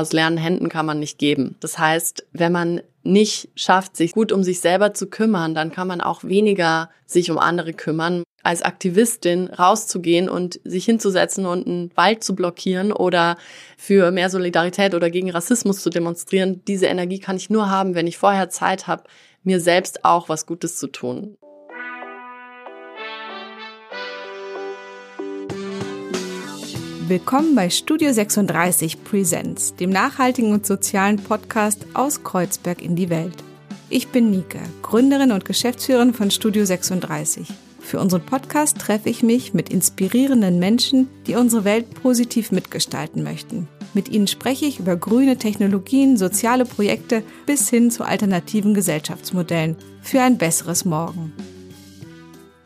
aus leeren Händen kann man nicht geben. Das heißt, wenn man nicht schafft, sich gut um sich selber zu kümmern, dann kann man auch weniger sich um andere kümmern. Als Aktivistin rauszugehen und sich hinzusetzen und einen Wald zu blockieren oder für mehr Solidarität oder gegen Rassismus zu demonstrieren, diese Energie kann ich nur haben, wenn ich vorher Zeit habe, mir selbst auch was Gutes zu tun. Willkommen bei Studio 36 Presents, dem nachhaltigen und sozialen Podcast aus Kreuzberg in die Welt. Ich bin Nike, Gründerin und Geschäftsführerin von Studio 36. Für unseren Podcast treffe ich mich mit inspirierenden Menschen, die unsere Welt positiv mitgestalten möchten. Mit ihnen spreche ich über grüne Technologien, soziale Projekte bis hin zu alternativen Gesellschaftsmodellen für ein besseres Morgen.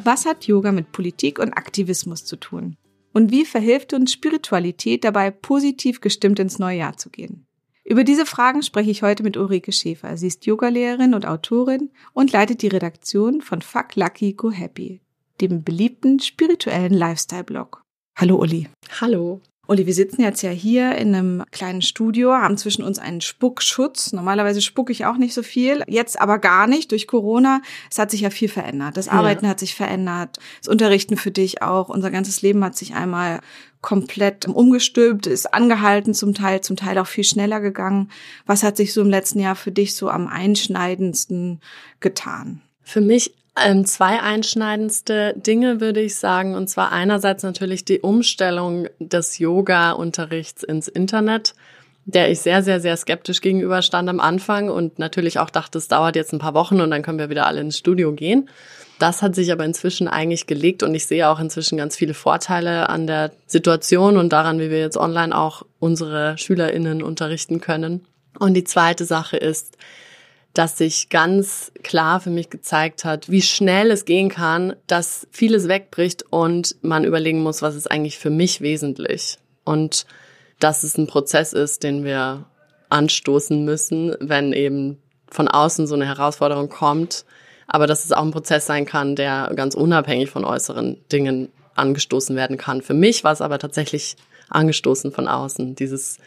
Was hat Yoga mit Politik und Aktivismus zu tun? Und wie verhilft uns Spiritualität dabei, positiv gestimmt ins neue Jahr zu gehen? Über diese Fragen spreche ich heute mit Ulrike Schäfer. Sie ist Yogalehrerin und Autorin und leitet die Redaktion von Fuck Lucky Go Happy, dem beliebten spirituellen Lifestyle-Blog. Hallo Uli. Hallo. Uli, wir sitzen jetzt ja hier in einem kleinen Studio, haben zwischen uns einen Spuckschutz. Normalerweise spucke ich auch nicht so viel, jetzt aber gar nicht durch Corona. Es hat sich ja viel verändert. Das Arbeiten ja. hat sich verändert, das Unterrichten für dich auch. Unser ganzes Leben hat sich einmal komplett umgestülpt, ist angehalten zum Teil, zum Teil auch viel schneller gegangen. Was hat sich so im letzten Jahr für dich so am einschneidendsten getan? Für mich ähm, zwei einschneidendste Dinge würde ich sagen. Und zwar einerseits natürlich die Umstellung des Yoga-Unterrichts ins Internet, der ich sehr, sehr, sehr skeptisch gegenüberstand am Anfang und natürlich auch dachte, es dauert jetzt ein paar Wochen und dann können wir wieder alle ins Studio gehen. Das hat sich aber inzwischen eigentlich gelegt und ich sehe auch inzwischen ganz viele Vorteile an der Situation und daran, wie wir jetzt online auch unsere SchülerInnen unterrichten können. Und die zweite Sache ist, dass sich ganz klar für mich gezeigt hat, wie schnell es gehen kann, dass vieles wegbricht und man überlegen muss, was ist eigentlich für mich wesentlich. Und dass es ein Prozess ist, den wir anstoßen müssen, wenn eben von außen so eine Herausforderung kommt. Aber dass es auch ein Prozess sein kann, der ganz unabhängig von äußeren Dingen angestoßen werden kann. Für mich war es aber tatsächlich angestoßen von außen. Dieses,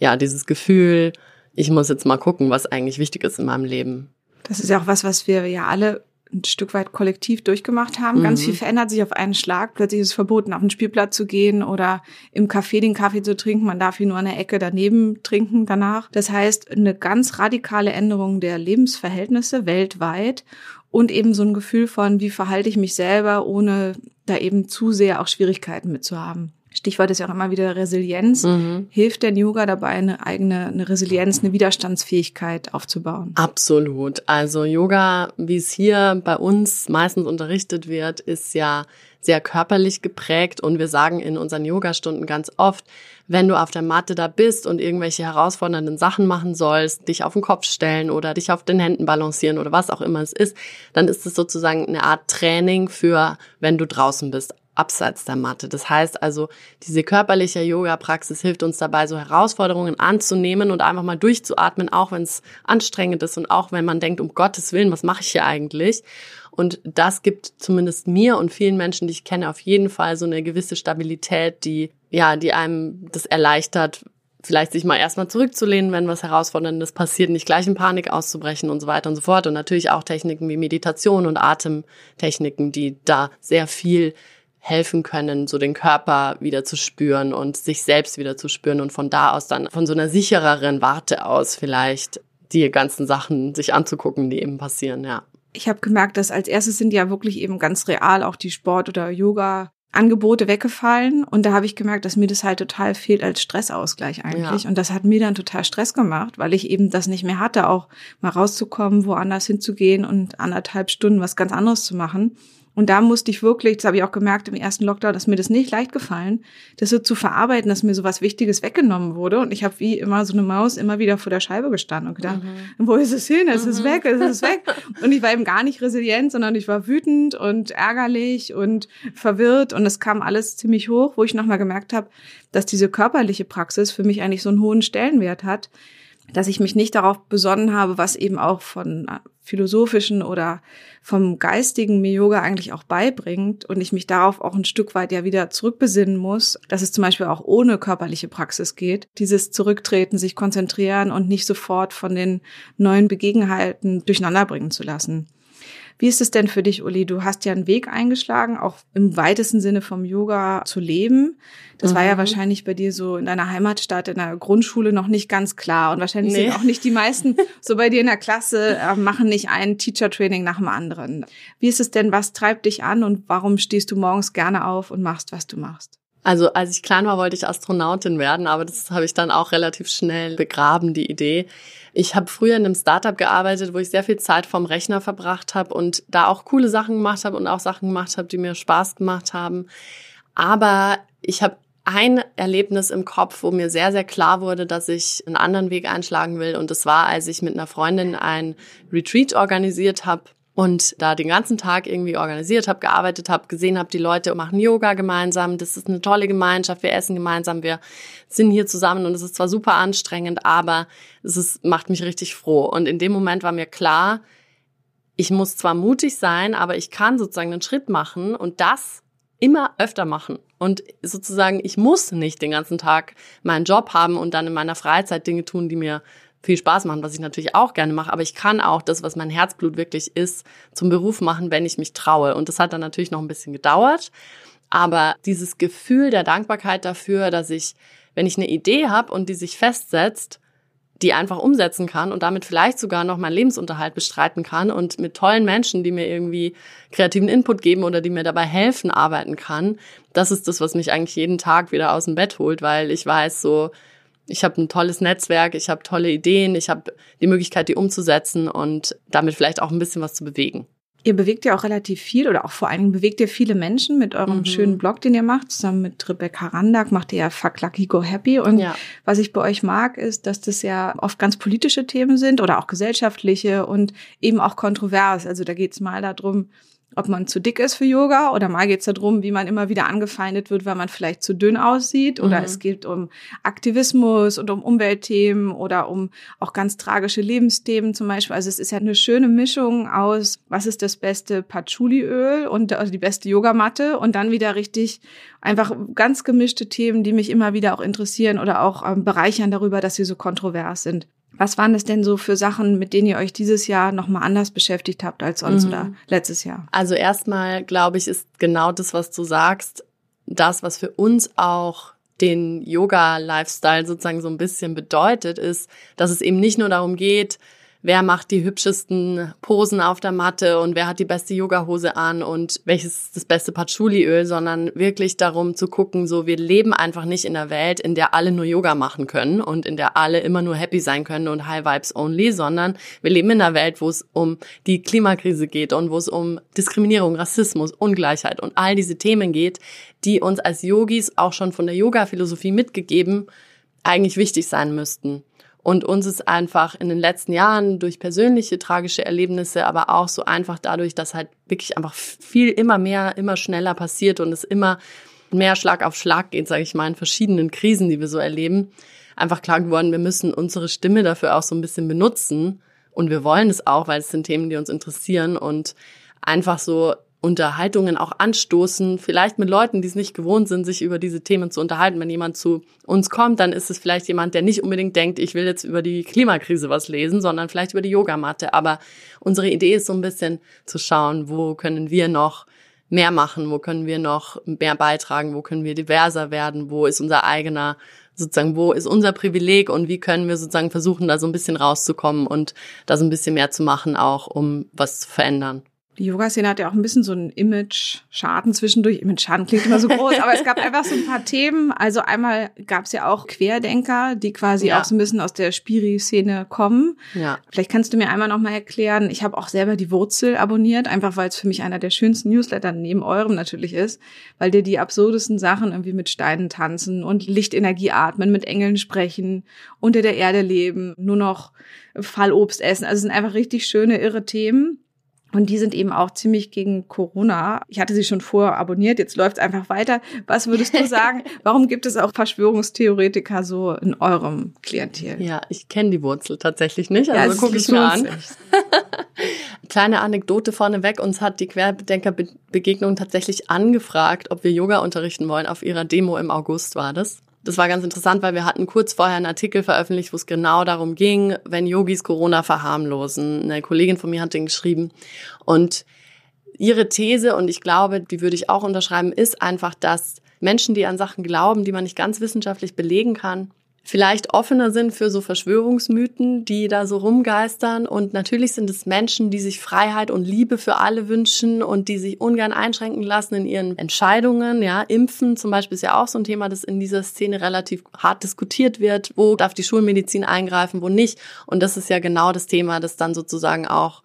ja, dieses Gefühl, ich muss jetzt mal gucken, was eigentlich wichtig ist in meinem Leben. Das ist ja auch was, was wir ja alle ein Stück weit kollektiv durchgemacht haben. Mhm. Ganz viel verändert sich auf einen Schlag. Plötzlich ist es verboten, auf den Spielplatz zu gehen oder im Café den Kaffee zu trinken. Man darf ihn nur an der Ecke daneben trinken danach. Das heißt, eine ganz radikale Änderung der Lebensverhältnisse weltweit und eben so ein Gefühl von, wie verhalte ich mich selber, ohne da eben zu sehr auch Schwierigkeiten mitzuhaben. Stichwort ist ja auch immer wieder Resilienz. Mhm. Hilft denn Yoga dabei, eine eigene eine Resilienz, eine Widerstandsfähigkeit aufzubauen? Absolut. Also Yoga, wie es hier bei uns meistens unterrichtet wird, ist ja sehr körperlich geprägt und wir sagen in unseren Yogastunden ganz oft, wenn du auf der Matte da bist und irgendwelche herausfordernden Sachen machen sollst, dich auf den Kopf stellen oder dich auf den Händen balancieren oder was auch immer es ist, dann ist es sozusagen eine Art Training für, wenn du draußen bist abseits der Matte. Das heißt also, diese körperliche Yoga-Praxis hilft uns dabei, so Herausforderungen anzunehmen und einfach mal durchzuatmen, auch wenn es anstrengend ist und auch wenn man denkt, um Gottes Willen, was mache ich hier eigentlich? Und das gibt zumindest mir und vielen Menschen, die ich kenne, auf jeden Fall so eine gewisse Stabilität, die, ja, die einem das erleichtert, vielleicht sich mal erstmal zurückzulehnen, wenn was Herausforderndes passiert, nicht gleich in Panik auszubrechen und so weiter und so fort. Und natürlich auch Techniken wie Meditation und Atemtechniken, die da sehr viel helfen können, so den Körper wieder zu spüren und sich selbst wieder zu spüren und von da aus dann von so einer sichereren Warte aus vielleicht die ganzen Sachen sich anzugucken, die eben passieren, ja. Ich habe gemerkt, dass als erstes sind ja wirklich eben ganz real auch die Sport- oder Yoga Angebote weggefallen und da habe ich gemerkt, dass mir das halt total fehlt als Stressausgleich eigentlich ja. und das hat mir dann total Stress gemacht, weil ich eben das nicht mehr hatte, auch mal rauszukommen, woanders hinzugehen und anderthalb Stunden was ganz anderes zu machen. Und da musste ich wirklich, das habe ich auch gemerkt im ersten Lockdown, dass mir das nicht leicht gefallen, das so zu verarbeiten, dass mir so was Wichtiges weggenommen wurde. Und ich habe wie immer so eine Maus immer wieder vor der Scheibe gestanden und gedacht, mhm. wo ist es hin? Es mhm. ist weg, es ist weg. Und ich war eben gar nicht resilient, sondern ich war wütend und ärgerlich und verwirrt. Und es kam alles ziemlich hoch, wo ich nochmal gemerkt habe, dass diese körperliche Praxis für mich eigentlich so einen hohen Stellenwert hat dass ich mich nicht darauf besonnen habe, was eben auch von philosophischen oder vom geistigen mir Yoga eigentlich auch beibringt und ich mich darauf auch ein Stück weit ja wieder zurückbesinnen muss, dass es zum Beispiel auch ohne körperliche Praxis geht. Dieses Zurücktreten, sich konzentrieren und nicht sofort von den neuen Begebenheiten durcheinanderbringen zu lassen. Wie ist es denn für dich, Uli? Du hast ja einen Weg eingeschlagen, auch im weitesten Sinne vom Yoga zu leben. Das mhm. war ja mhm. wahrscheinlich bei dir so in deiner Heimatstadt, in der Grundschule noch nicht ganz klar. Und wahrscheinlich nee. sind auch nicht die meisten so bei dir in der Klasse, äh, machen nicht ein Teacher-Training nach dem anderen. Wie ist es denn, was treibt dich an und warum stehst du morgens gerne auf und machst, was du machst? Also als ich klein war, wollte ich Astronautin werden, aber das habe ich dann auch relativ schnell begraben, die Idee. Ich habe früher in einem Startup gearbeitet, wo ich sehr viel Zeit vom Rechner verbracht habe und da auch coole Sachen gemacht habe und auch Sachen gemacht habe, die mir Spaß gemacht haben. Aber ich habe ein Erlebnis im Kopf, wo mir sehr, sehr klar wurde, dass ich einen anderen Weg einschlagen will. Und das war, als ich mit einer Freundin ein Retreat organisiert habe und da den ganzen Tag irgendwie organisiert habe, gearbeitet habe, gesehen habe, die Leute machen Yoga gemeinsam, das ist eine tolle Gemeinschaft, wir essen gemeinsam, wir sind hier zusammen und es ist zwar super anstrengend, aber es ist, macht mich richtig froh. Und in dem Moment war mir klar, ich muss zwar mutig sein, aber ich kann sozusagen einen Schritt machen und das immer öfter machen. Und sozusagen, ich muss nicht den ganzen Tag meinen Job haben und dann in meiner Freizeit Dinge tun, die mir viel Spaß machen, was ich natürlich auch gerne mache, aber ich kann auch das, was mein Herzblut wirklich ist, zum Beruf machen, wenn ich mich traue. Und das hat dann natürlich noch ein bisschen gedauert. Aber dieses Gefühl der Dankbarkeit dafür, dass ich, wenn ich eine Idee habe und die sich festsetzt, die einfach umsetzen kann und damit vielleicht sogar noch meinen Lebensunterhalt bestreiten kann und mit tollen Menschen, die mir irgendwie kreativen Input geben oder die mir dabei helfen, arbeiten kann. Das ist das, was mich eigentlich jeden Tag wieder aus dem Bett holt, weil ich weiß so, ich habe ein tolles Netzwerk, ich habe tolle Ideen, ich habe die Möglichkeit, die umzusetzen und damit vielleicht auch ein bisschen was zu bewegen. Ihr bewegt ja auch relativ viel oder auch vor allen Dingen bewegt ihr viele Menschen mit eurem mhm. schönen Blog, den ihr macht. Zusammen mit Rebecca Randak macht ihr ja Fuck Lucky Go Happy. Und ja. was ich bei euch mag, ist, dass das ja oft ganz politische Themen sind oder auch gesellschaftliche und eben auch kontrovers. Also da geht es mal darum, ob man zu dick ist für Yoga oder mal geht es darum, wie man immer wieder angefeindet wird, weil man vielleicht zu dünn aussieht oder mhm. es geht um Aktivismus und um Umweltthemen oder um auch ganz tragische Lebensthemen zum Beispiel. Also es ist ja eine schöne Mischung aus, was ist das beste Patchouli-Öl und also die beste Yogamatte und dann wieder richtig einfach ganz gemischte Themen, die mich immer wieder auch interessieren oder auch ähm, bereichern darüber, dass sie so kontrovers sind. Was waren das denn so für Sachen, mit denen ihr euch dieses Jahr nochmal anders beschäftigt habt als sonst mhm. oder letztes Jahr? Also erstmal, glaube ich, ist genau das, was du sagst, das, was für uns auch den Yoga-Lifestyle sozusagen so ein bisschen bedeutet, ist, dass es eben nicht nur darum geht, wer macht die hübschesten Posen auf der Matte und wer hat die beste Yogahose an und welches ist das beste Patchouli-Öl, sondern wirklich darum zu gucken, so wir leben einfach nicht in einer Welt, in der alle nur Yoga machen können und in der alle immer nur happy sein können und High Vibes only, sondern wir leben in einer Welt, wo es um die Klimakrise geht und wo es um Diskriminierung, Rassismus, Ungleichheit und all diese Themen geht, die uns als Yogis auch schon von der Yoga-Philosophie mitgegeben eigentlich wichtig sein müssten. Und uns ist einfach in den letzten Jahren durch persönliche tragische Erlebnisse, aber auch so einfach dadurch, dass halt wirklich einfach viel immer mehr, immer schneller passiert und es immer mehr Schlag auf Schlag geht, sage ich mal, in verschiedenen Krisen, die wir so erleben, einfach klar geworden, wir müssen unsere Stimme dafür auch so ein bisschen benutzen. Und wir wollen es auch, weil es sind Themen, die uns interessieren und einfach so Unterhaltungen auch anstoßen, vielleicht mit Leuten, die es nicht gewohnt sind, sich über diese Themen zu unterhalten. Wenn jemand zu uns kommt, dann ist es vielleicht jemand, der nicht unbedingt denkt, ich will jetzt über die Klimakrise was lesen, sondern vielleicht über die Yogamatte. Aber unsere Idee ist so ein bisschen zu schauen, wo können wir noch mehr machen, wo können wir noch mehr beitragen, wo können wir diverser werden, wo ist unser eigener sozusagen, wo ist unser Privileg und wie können wir sozusagen versuchen, da so ein bisschen rauszukommen und da so ein bisschen mehr zu machen, auch um was zu verändern die Yoga-Szene hat ja auch ein bisschen so einen Image-Schaden zwischendurch. Image-Schaden klingt immer so groß, aber es gab einfach so ein paar Themen. Also einmal gab es ja auch Querdenker, die quasi ja. auch so ein bisschen aus der Spiri-Szene kommen. Ja. Vielleicht kannst du mir einmal noch mal erklären. Ich habe auch selber die Wurzel abonniert, einfach weil es für mich einer der schönsten Newsletter neben eurem natürlich ist, weil dir die absurdesten Sachen irgendwie mit Steinen tanzen und Lichtenergie atmen, mit Engeln sprechen, unter der Erde leben, nur noch Fallobst essen. Also es sind einfach richtig schöne, irre Themen Und die sind eben auch ziemlich gegen Corona. Ich hatte sie schon vorher abonniert, jetzt läuft es einfach weiter. Was würdest du sagen? Warum gibt es auch Verschwörungstheoretiker so in eurem Klientel? Ja, ich kenne die Wurzel tatsächlich nicht, also ja, gucke ich mir an. Kleine Anekdote vorneweg, uns hat die Querdenkerbegegnung tatsächlich angefragt, ob wir Yoga unterrichten wollen. Auf ihrer Demo im August war das. Das war ganz interessant, weil wir hatten kurz vorher einen Artikel veröffentlicht, wo es genau darum ging, wenn Yogis Corona verharmlosen. Eine Kollegin von mir hat den geschrieben und ihre These, und ich glaube, die würde ich auch unterschreiben, ist einfach, dass Menschen, die an Sachen glauben, die man nicht ganz wissenschaftlich belegen kann, vielleicht offener sind für so Verschwörungsmythen, die da so rumgeistern. Und natürlich sind es Menschen, die sich Freiheit und Liebe für alle wünschen und die sich ungern einschränken lassen in ihren Entscheidungen. Ja, Impfen zum Beispiel ist ja auch so ein Thema, das in dieser Szene relativ hart diskutiert wird. Wo darf die Schulmedizin eingreifen, wo nicht? Und das ist ja genau das Thema, das dann sozusagen auch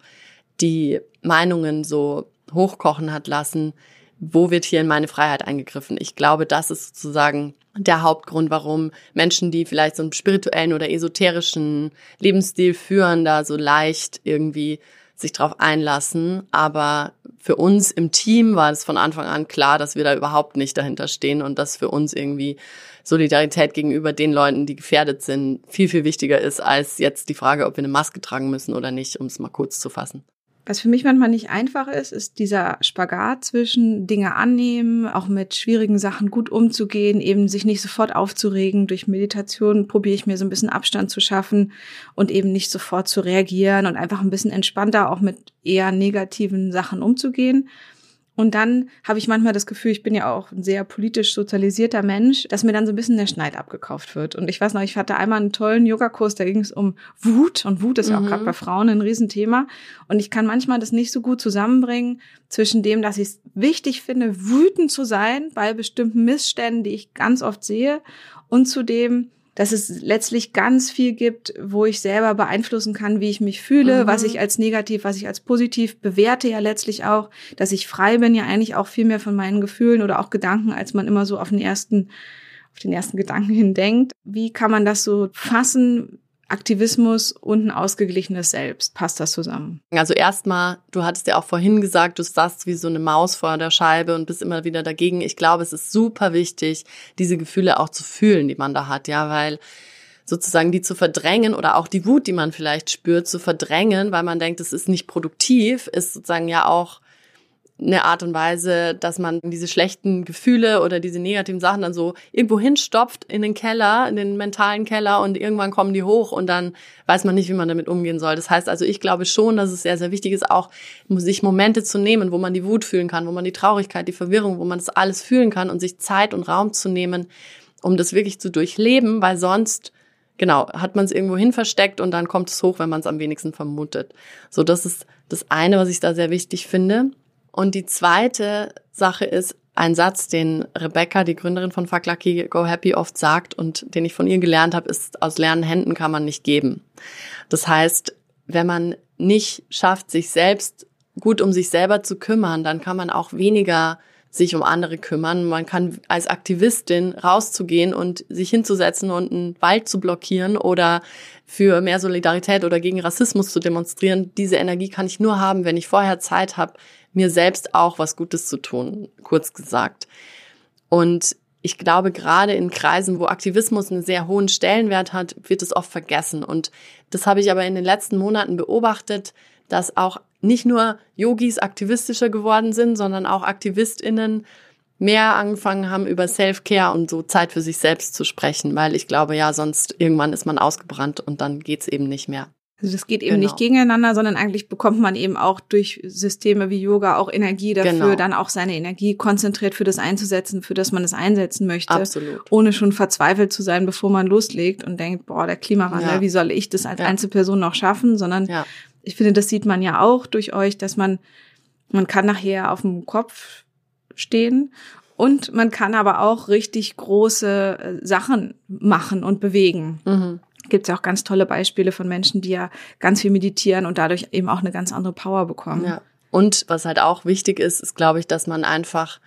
die Meinungen so hochkochen hat lassen. Wo wird hier in meine Freiheit eingegriffen? Ich glaube, das ist sozusagen der Hauptgrund, warum Menschen, die vielleicht so einen spirituellen oder esoterischen Lebensstil führen, da so leicht irgendwie sich drauf einlassen. Aber für uns im Team war es von Anfang an klar, dass wir da überhaupt nicht dahinter stehen und dass für uns irgendwie Solidarität gegenüber den Leuten, die gefährdet sind, viel, viel wichtiger ist als jetzt die Frage, ob wir eine Maske tragen müssen oder nicht, um es mal kurz zu fassen. Was für mich manchmal nicht einfach ist, ist dieser Spagat zwischen Dinge annehmen, auch mit schwierigen Sachen gut umzugehen, eben sich nicht sofort aufzuregen. Durch Meditation probiere ich mir so ein bisschen Abstand zu schaffen und eben nicht sofort zu reagieren und einfach ein bisschen entspannter auch mit eher negativen Sachen umzugehen. Und dann habe ich manchmal das Gefühl, ich bin ja auch ein sehr politisch sozialisierter Mensch, dass mir dann so ein bisschen der Schneid abgekauft wird. Und ich weiß noch, ich hatte einmal einen tollen Yogakurs, da ging es um Wut. Und Wut ist ja mhm. auch gerade bei Frauen ein Riesenthema. Und ich kann manchmal das nicht so gut zusammenbringen zwischen dem, dass ich es wichtig finde, wütend zu sein bei bestimmten Missständen, die ich ganz oft sehe, und zu dem, dass es letztlich ganz viel gibt, wo ich selber beeinflussen kann, wie ich mich fühle, mhm. was ich als negativ, was ich als positiv bewerte ja letztlich auch, dass ich frei bin ja eigentlich auch viel mehr von meinen Gefühlen oder auch Gedanken, als man immer so auf den ersten auf den ersten Gedanken hin denkt. Wie kann man das so fassen? Aktivismus und ein ausgeglichenes Selbst. Passt das zusammen? Also erstmal, du hattest ja auch vorhin gesagt, du saßt wie so eine Maus vor der Scheibe und bist immer wieder dagegen. Ich glaube, es ist super wichtig, diese Gefühle auch zu fühlen, die man da hat, ja, weil sozusagen die zu verdrängen oder auch die Wut, die man vielleicht spürt, zu verdrängen, weil man denkt, es ist nicht produktiv, ist sozusagen ja auch eine Art und Weise, dass man diese schlechten Gefühle oder diese negativen Sachen dann so irgendwo hinstopft in den Keller, in den mentalen Keller und irgendwann kommen die hoch und dann weiß man nicht, wie man damit umgehen soll. Das heißt also, ich glaube schon, dass es sehr, sehr wichtig ist, auch sich Momente zu nehmen, wo man die Wut fühlen kann, wo man die Traurigkeit, die Verwirrung, wo man das alles fühlen kann und sich Zeit und Raum zu nehmen, um das wirklich zu durchleben, weil sonst genau, hat man es irgendwo hin versteckt und dann kommt es hoch, wenn man es am wenigsten vermutet. So, das ist das eine, was ich da sehr wichtig finde. Und die zweite Sache ist ein Satz, den Rebecca, die Gründerin von Fuck Lucky Go Happy, oft sagt und den ich von ihr gelernt habe, ist, aus leeren Händen kann man nicht geben. Das heißt, wenn man nicht schafft, sich selbst gut um sich selber zu kümmern, dann kann man auch weniger sich um andere kümmern. Man kann als Aktivistin rauszugehen und sich hinzusetzen und einen Wald zu blockieren oder für mehr Solidarität oder gegen Rassismus zu demonstrieren. Diese Energie kann ich nur haben, wenn ich vorher Zeit habe, mir selbst auch was Gutes zu tun, kurz gesagt. Und ich glaube, gerade in Kreisen, wo Aktivismus einen sehr hohen Stellenwert hat, wird es oft vergessen. Und das habe ich aber in den letzten Monaten beobachtet, dass auch nicht nur Yogis aktivistischer geworden sind, sondern auch AktivistInnen mehr angefangen haben, über Self-Care und so Zeit für sich selbst zu sprechen, weil ich glaube, ja, sonst irgendwann ist man ausgebrannt und dann geht's eben nicht mehr. Also das geht eben genau. nicht gegeneinander, sondern eigentlich bekommt man eben auch durch Systeme wie Yoga auch Energie dafür, genau. dann auch seine Energie konzentriert für das einzusetzen, für das man es einsetzen möchte. Absolut. Ohne schon verzweifelt zu sein, bevor man loslegt und denkt, boah, der Klimawandel, ja. wie soll ich das als ja. Einzelperson noch schaffen? Sondern ja. ich finde, das sieht man ja auch durch euch, dass man, man kann nachher auf dem Kopf stehen und man kann aber auch richtig große äh, Sachen machen und bewegen. Mhm gibt es ja auch ganz tolle Beispiele von Menschen, die ja ganz viel meditieren und dadurch eben auch eine ganz andere Power bekommen. Ja. Und was halt auch wichtig ist, ist, glaube ich, dass man einfach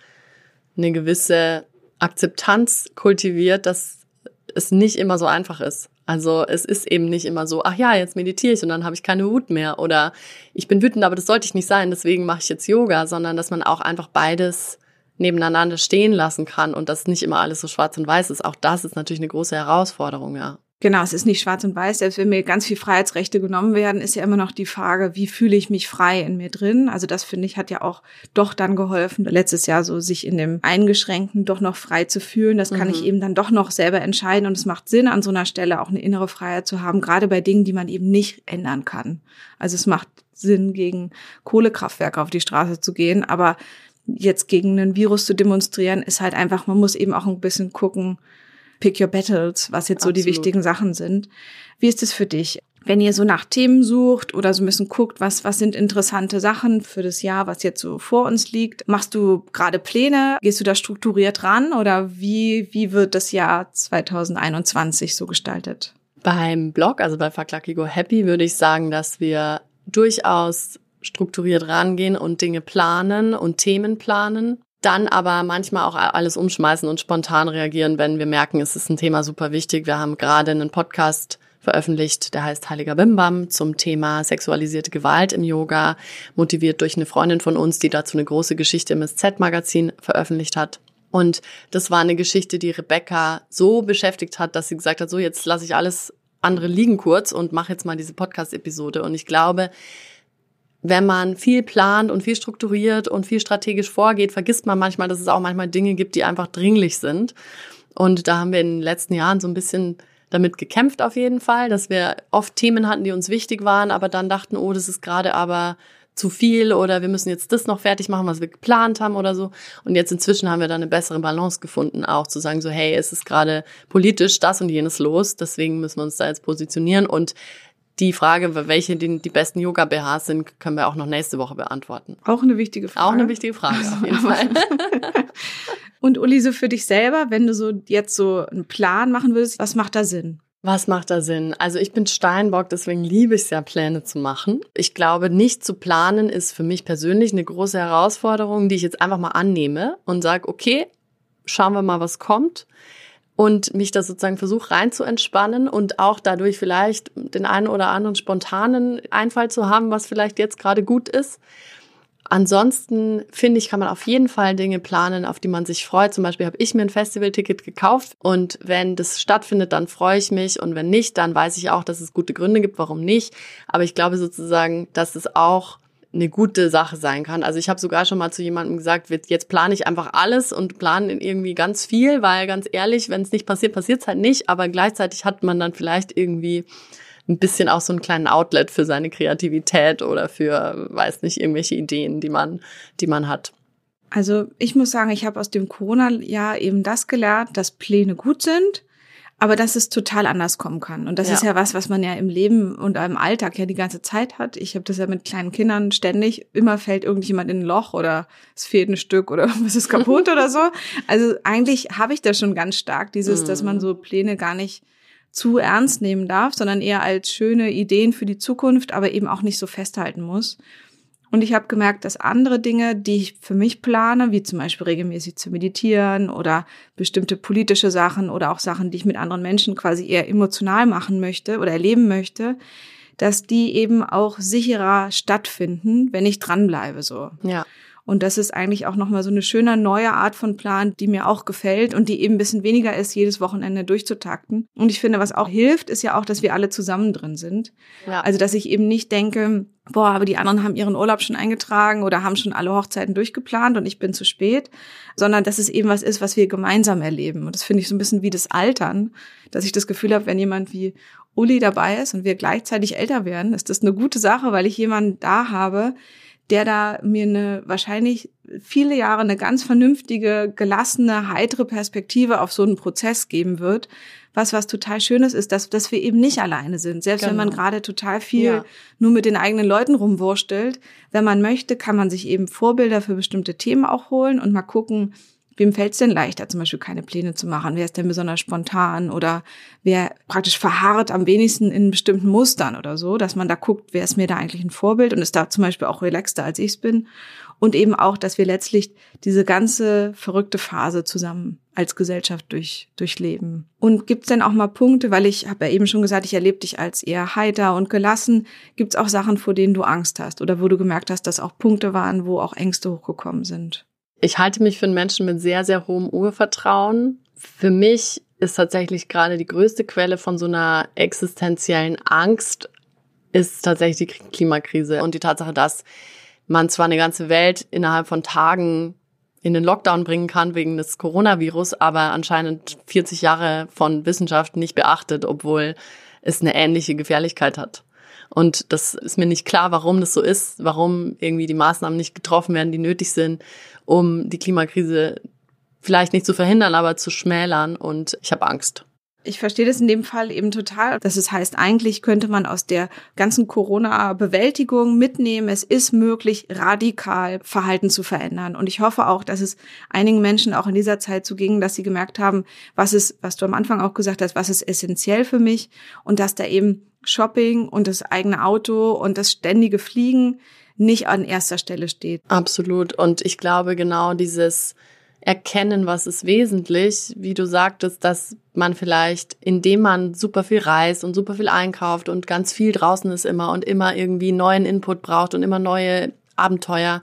eine gewisse Akzeptanz kultiviert, dass es nicht immer so einfach ist. Also es ist eben nicht immer so, ach ja, jetzt meditiere ich und dann habe ich keine Wut mehr oder ich bin wütend, aber das sollte ich nicht sein, deswegen mache ich jetzt Yoga, sondern dass man auch einfach beides nebeneinander stehen lassen kann und dass nicht immer alles so schwarz und weiß ist. Auch das ist natürlich eine große Herausforderung, ja. Genau, es ist nicht schwarz und weiß. Selbst wenn mir ganz viel Freiheitsrechte genommen werden, ist ja immer noch die Frage, wie fühle ich mich frei in mir drin? Also das finde ich hat ja auch doch dann geholfen, letztes Jahr so sich in dem Eingeschränkten doch noch frei zu fühlen. Das kann mhm. ich eben dann doch noch selber entscheiden und es macht Sinn, an so einer Stelle auch eine innere Freiheit zu haben, gerade bei Dingen, die man eben nicht ändern kann. Also es macht Sinn, gegen Kohlekraftwerke auf die Straße zu gehen, aber jetzt gegen einen Virus zu demonstrieren, ist halt einfach, man muss eben auch ein bisschen gucken, Pick Your Battles, was jetzt so die wichtigen Sachen sind. Wie ist es für dich? Wenn ihr so nach Themen sucht oder so ein bisschen guckt, was, was sind interessante Sachen für das Jahr, was jetzt so vor uns liegt, machst du gerade Pläne? Gehst du da strukturiert ran oder wie, wie wird das Jahr 2021 so gestaltet? Beim Blog, also bei Fuck Lucky Go Happy, würde ich sagen, dass wir durchaus strukturiert rangehen und Dinge planen und Themen planen dann aber manchmal auch alles umschmeißen und spontan reagieren, wenn wir merken, es ist ein Thema super wichtig. Wir haben gerade einen Podcast veröffentlicht, der heißt Heiliger Bimbam zum Thema sexualisierte Gewalt im Yoga, motiviert durch eine Freundin von uns, die dazu eine große Geschichte im SZ-Magazin veröffentlicht hat. Und das war eine Geschichte, die Rebecca so beschäftigt hat, dass sie gesagt hat, so jetzt lasse ich alles andere liegen kurz und mache jetzt mal diese Podcast-Episode. Und ich glaube, wenn man viel plant und viel strukturiert und viel strategisch vorgeht, vergisst man manchmal, dass es auch manchmal Dinge gibt, die einfach dringlich sind. Und da haben wir in den letzten Jahren so ein bisschen damit gekämpft auf jeden Fall, dass wir oft Themen hatten, die uns wichtig waren, aber dann dachten, oh, das ist gerade aber zu viel oder wir müssen jetzt das noch fertig machen, was wir geplant haben oder so. Und jetzt inzwischen haben wir da eine bessere Balance gefunden, auch zu sagen so, hey, es ist gerade politisch das und jenes los, deswegen müssen wir uns da jetzt positionieren und die Frage, welche die, die besten Yoga-BHs sind, können wir auch noch nächste Woche beantworten. Auch eine wichtige Frage. Auch eine wichtige Frage, auf jeden Fall. Und Uli, so für dich selber, wenn du so jetzt so einen Plan machen würdest, was macht da Sinn? Was macht da Sinn? Also ich bin Steinbock, deswegen liebe ich es ja, Pläne zu machen. Ich glaube, nicht zu planen ist für mich persönlich eine große Herausforderung, die ich jetzt einfach mal annehme und sage, okay, schauen wir mal, was kommt und mich da sozusagen versuche rein zu entspannen und auch dadurch vielleicht den einen oder anderen spontanen Einfall zu haben, was vielleicht jetzt gerade gut ist. Ansonsten finde ich, kann man auf jeden Fall Dinge planen, auf die man sich freut. Zum Beispiel habe ich mir ein Festivalticket gekauft und wenn das stattfindet, dann freue ich mich und wenn nicht, dann weiß ich auch, dass es gute Gründe gibt, warum nicht. Aber ich glaube sozusagen, dass es auch eine gute Sache sein kann. Also ich habe sogar schon mal zu jemandem gesagt, jetzt plane ich einfach alles und plane irgendwie ganz viel, weil ganz ehrlich, wenn es nicht passiert, passiert es halt nicht. Aber gleichzeitig hat man dann vielleicht irgendwie ein bisschen auch so einen kleinen Outlet für seine Kreativität oder für, weiß nicht, irgendwelche Ideen, die man, die man hat. Also ich muss sagen, ich habe aus dem Corona-Jahr eben das gelernt, dass Pläne gut sind, aber dass es total anders kommen kann. Und das ja. ist ja was, was man ja im Leben und im Alltag ja die ganze Zeit hat. Ich habe das ja mit kleinen Kindern ständig. Immer fällt irgendjemand in ein Loch oder es fehlt ein Stück oder was ist kaputt oder so. Also eigentlich habe ich das schon ganz stark, dieses, mhm. dass man mhm. so Pläne gar nicht zu ernst nehmen darf, sondern eher als schöne Ideen für die Zukunft, aber eben auch nicht so festhalten muss. Und ich habe gemerkt, dass andere Dinge, die ich für mich plane, wie zum Beispiel regelmäßig zu meditieren oder bestimmte politische Sachen oder auch Sachen, die ich mit anderen Menschen quasi eher emotional machen möchte oder erleben möchte, dass die eben auch sicherer stattfinden, wenn ich dranbleibe so. Ja. Und das ist eigentlich auch nochmal so eine schöne neue Art von Plan, die mir auch gefällt und die eben ein bisschen weniger ist, jedes Wochenende durchzutakten. Und ich finde, was auch hilft, ist ja auch, dass wir alle zusammen drin sind. Ja. Also, dass ich eben nicht denke, boah, aber die anderen haben ihren Urlaub schon eingetragen oder haben schon alle Hochzeiten durchgeplant und ich bin zu spät, sondern dass es eben was ist, was wir gemeinsam erleben. Und das finde ich so ein bisschen wie das Altern, dass ich das Gefühl habe, wenn jemand wie Uli dabei ist und wir gleichzeitig älter werden, ist das eine gute Sache, weil ich jemanden da habe, der da mir eine wahrscheinlich viele Jahre eine ganz vernünftige, gelassene, heitere Perspektive auf so einen Prozess geben wird. Was was total schönes ist, dass, dass wir eben nicht alleine sind. Selbst genau. wenn man genau. gerade total viel ja. nur mit den eigenen Leuten rumwurstelt. Wenn man möchte, kann man sich eben Vorbilder für bestimmte Themen auch holen und mal gucken, Wem fällt es denn leichter, zum Beispiel keine Pläne zu machen? Wer ist denn besonders spontan oder wer praktisch verharrt am wenigsten in bestimmten Mustern oder so, dass man da guckt, wer ist mir da eigentlich ein Vorbild und ist da zum Beispiel auch relaxter, als ich es bin. Und eben auch, dass wir letztlich diese ganze verrückte Phase zusammen als Gesellschaft durch, durchleben. Und gibt es denn auch mal Punkte, weil ich habe ja eben schon gesagt, ich erlebe dich als eher heiter und gelassen. Gibt es auch Sachen, vor denen du Angst hast oder wo du gemerkt hast, dass auch Punkte waren, wo auch Ängste hochgekommen sind? Ich halte mich für einen Menschen mit sehr, sehr hohem Urvertrauen. Für mich ist tatsächlich gerade die größte Quelle von so einer existenziellen Angst ist tatsächlich die Klimakrise und die Tatsache, dass man zwar eine ganze Welt innerhalb von Tagen in den Lockdown bringen kann wegen des Coronavirus, aber anscheinend 40 Jahre von Wissenschaft nicht beachtet, obwohl es eine ähnliche Gefährlichkeit hat. Und das ist mir nicht klar, warum das so ist, warum irgendwie die Maßnahmen nicht getroffen werden, die nötig sind, um die Klimakrise vielleicht nicht zu verhindern, aber zu schmälern. Und ich habe Angst. Ich verstehe das in dem Fall eben total. Das es heißt, eigentlich könnte man aus der ganzen Corona-Bewältigung mitnehmen, es ist möglich, radikal Verhalten zu verändern. Und ich hoffe auch, dass es einigen Menschen auch in dieser Zeit so ging, dass sie gemerkt haben, was ist, was du am Anfang auch gesagt hast, was ist essentiell für mich und dass da eben Shopping und das eigene Auto und das ständige Fliegen nicht an erster Stelle steht. Absolut. Und ich glaube genau dieses erkennen, was ist wesentlich, wie du sagtest, dass man vielleicht, indem man super viel reist und super viel einkauft und ganz viel draußen ist immer und immer irgendwie neuen Input braucht und immer neue Abenteuer,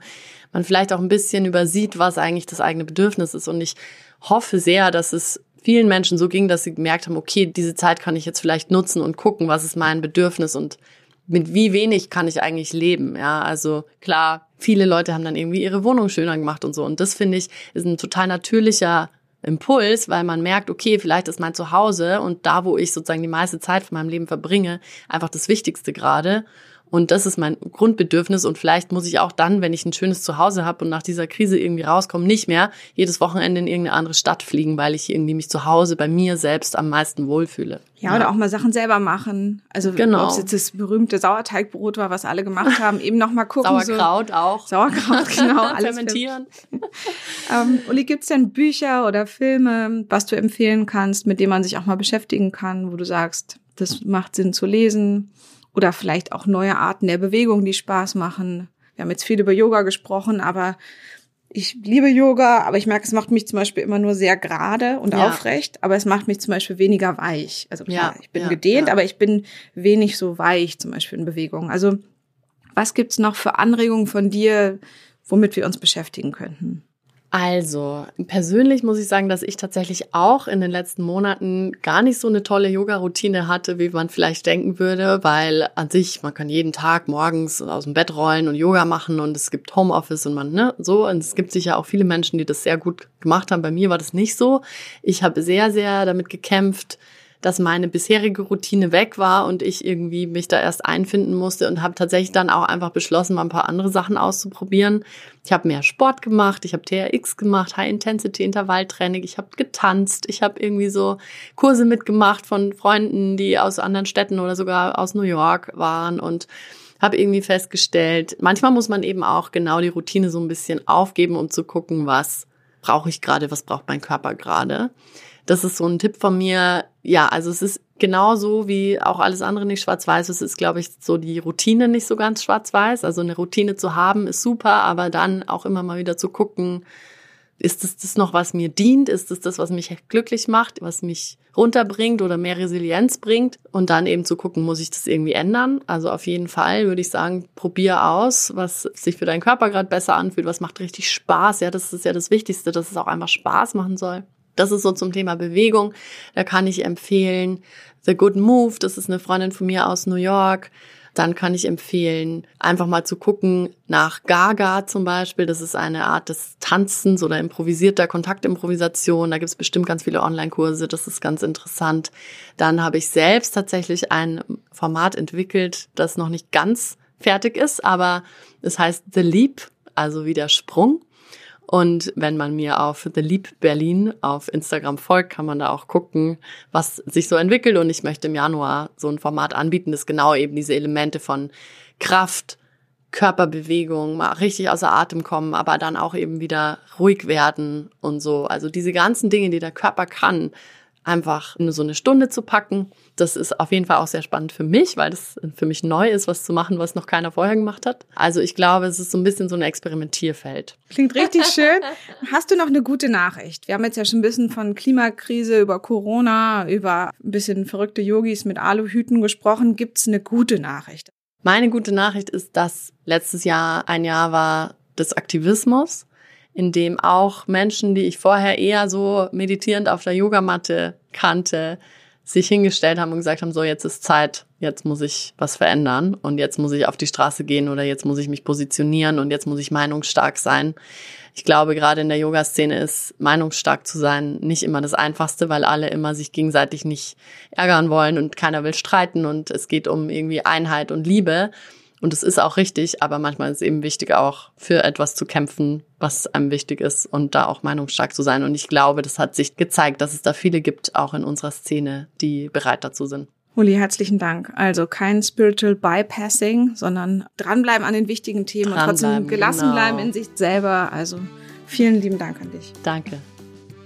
man vielleicht auch ein bisschen übersieht, was eigentlich das eigene Bedürfnis ist. Und ich hoffe sehr, dass es vielen Menschen so ging, dass sie gemerkt haben, okay, diese Zeit kann ich jetzt vielleicht nutzen und gucken, was ist mein Bedürfnis und mit wie wenig kann ich eigentlich leben? Ja, also klar, viele Leute haben dann irgendwie ihre Wohnung schöner gemacht und so. Und das finde ich ist ein total natürlicher Impuls, weil man merkt, okay, vielleicht ist mein Zuhause und da, wo ich sozusagen die meiste Zeit von meinem Leben verbringe, einfach das Wichtigste gerade. Und das ist mein Grundbedürfnis. Und vielleicht muss ich auch dann, wenn ich ein schönes Zuhause habe und nach dieser Krise irgendwie rauskomme, nicht mehr jedes Wochenende in irgendeine andere Stadt fliegen, weil ich irgendwie mich zu Hause bei mir selbst am meisten wohlfühle. Ja, ja. oder auch mal Sachen selber machen. Also genau. ob es jetzt das berühmte Sauerteigbrot war, was alle gemacht haben, eben noch mal gucken. Sauerkraut so. auch. Sauerkraut, genau. alles Fermentieren. ähm, Uli, gibt's denn Bücher oder Filme, was du empfehlen kannst, mit denen man sich auch mal beschäftigen kann, wo du sagst, das macht Sinn zu lesen? Oder vielleicht auch neue Arten der Bewegung, die Spaß machen. Wir haben jetzt viel über Yoga gesprochen, aber ich liebe Yoga, aber ich merke, es macht mich zum Beispiel immer nur sehr gerade und ja. aufrecht, aber es macht mich zum Beispiel weniger weich. Also klar, ja, ich bin ja, gedehnt, aber ich bin wenig so weich, zum Beispiel in Bewegung. Also was gibt's noch für Anregungen von dir, womit wir uns beschäftigen könnten? Also, persönlich muss ich sagen, dass ich tatsächlich auch in den letzten Monaten gar nicht so eine tolle Yoga-Routine hatte, wie man vielleicht denken würde, weil an sich, man kann jeden Tag morgens aus dem Bett rollen und Yoga machen und es gibt Homeoffice und man, ne, so. Und es gibt sicher auch viele Menschen, die das sehr gut gemacht haben. Bei mir war das nicht so. Ich habe sehr, sehr damit gekämpft, dass meine bisherige Routine weg war und ich irgendwie mich da erst einfinden musste und habe tatsächlich dann auch einfach beschlossen, mal ein paar andere Sachen auszuprobieren. Ich habe mehr Sport gemacht, ich habe TRX gemacht, High Intensity Intervalltraining, ich habe getanzt, ich habe irgendwie so Kurse mitgemacht von Freunden, die aus anderen Städten oder sogar aus New York waren und habe irgendwie festgestellt, manchmal muss man eben auch genau die Routine so ein bisschen aufgeben, um zu gucken, was brauche ich gerade, was braucht mein Körper gerade. Das ist so ein Tipp von mir. Ja, also es ist genauso wie auch alles andere nicht schwarz-weiß. Es ist, glaube ich, so die Routine nicht so ganz schwarz-weiß. Also eine Routine zu haben ist super, aber dann auch immer mal wieder zu gucken, ist es das noch, was mir dient? Ist es das, was mich glücklich macht, was mich runterbringt oder mehr Resilienz bringt? Und dann eben zu gucken, muss ich das irgendwie ändern? Also auf jeden Fall würde ich sagen, probier aus, was sich für deinen Körper gerade besser anfühlt, was macht richtig Spaß. Ja, das ist ja das Wichtigste, dass es auch einfach Spaß machen soll. Das ist so zum Thema Bewegung. Da kann ich empfehlen The Good Move. Das ist eine Freundin von mir aus New York. Dann kann ich empfehlen, einfach mal zu gucken nach Gaga zum Beispiel. Das ist eine Art des Tanzens oder improvisierter Kontaktimprovisation. Da gibt es bestimmt ganz viele Online-Kurse. Das ist ganz interessant. Dann habe ich selbst tatsächlich ein Format entwickelt, das noch nicht ganz fertig ist, aber es heißt The Leap, also wie der Sprung. Und wenn man mir auf The Leap Berlin auf Instagram folgt, kann man da auch gucken, was sich so entwickelt. Und ich möchte im Januar so ein Format anbieten, das genau eben diese Elemente von Kraft, Körperbewegung, mal richtig außer Atem kommen, aber dann auch eben wieder ruhig werden und so. Also diese ganzen Dinge, die der Körper kann, einfach nur so eine Stunde zu packen. Das ist auf jeden Fall auch sehr spannend für mich, weil das für mich neu ist, was zu machen, was noch keiner vorher gemacht hat. Also ich glaube, es ist so ein bisschen so ein Experimentierfeld. Klingt richtig schön. Hast du noch eine gute Nachricht? Wir haben jetzt ja schon ein bisschen von Klimakrise, über Corona, über ein bisschen verrückte Yogis mit Aluhüten gesprochen. Gibt es eine gute Nachricht? Meine gute Nachricht ist, dass letztes Jahr ein Jahr war des Aktivismus in dem auch Menschen, die ich vorher eher so meditierend auf der Yogamatte kannte, sich hingestellt haben und gesagt haben, so jetzt ist Zeit, jetzt muss ich was verändern und jetzt muss ich auf die Straße gehen oder jetzt muss ich mich positionieren und jetzt muss ich meinungsstark sein. Ich glaube, gerade in der Yoga-Szene ist meinungsstark zu sein nicht immer das Einfachste, weil alle immer sich gegenseitig nicht ärgern wollen und keiner will streiten und es geht um irgendwie Einheit und Liebe. Und es ist auch richtig, aber manchmal ist es eben wichtig, auch für etwas zu kämpfen, was einem wichtig ist und da auch meinungsstark zu sein. Und ich glaube, das hat sich gezeigt, dass es da viele gibt, auch in unserer Szene, die bereit dazu sind. Uli, herzlichen Dank. Also kein Spiritual Bypassing, sondern dranbleiben an den wichtigen Themen und trotzdem gelassen genau. bleiben in sich selber. Also vielen lieben Dank an dich. Danke.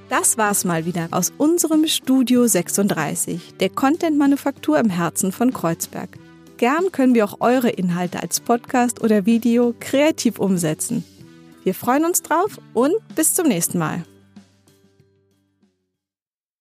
Das war's mal wieder aus unserem Studio 36, der Content Manufaktur im Herzen von Kreuzberg. Gern können wir auch eure Inhalte als Podcast oder Video kreativ umsetzen. Wir freuen uns drauf und bis zum nächsten Mal.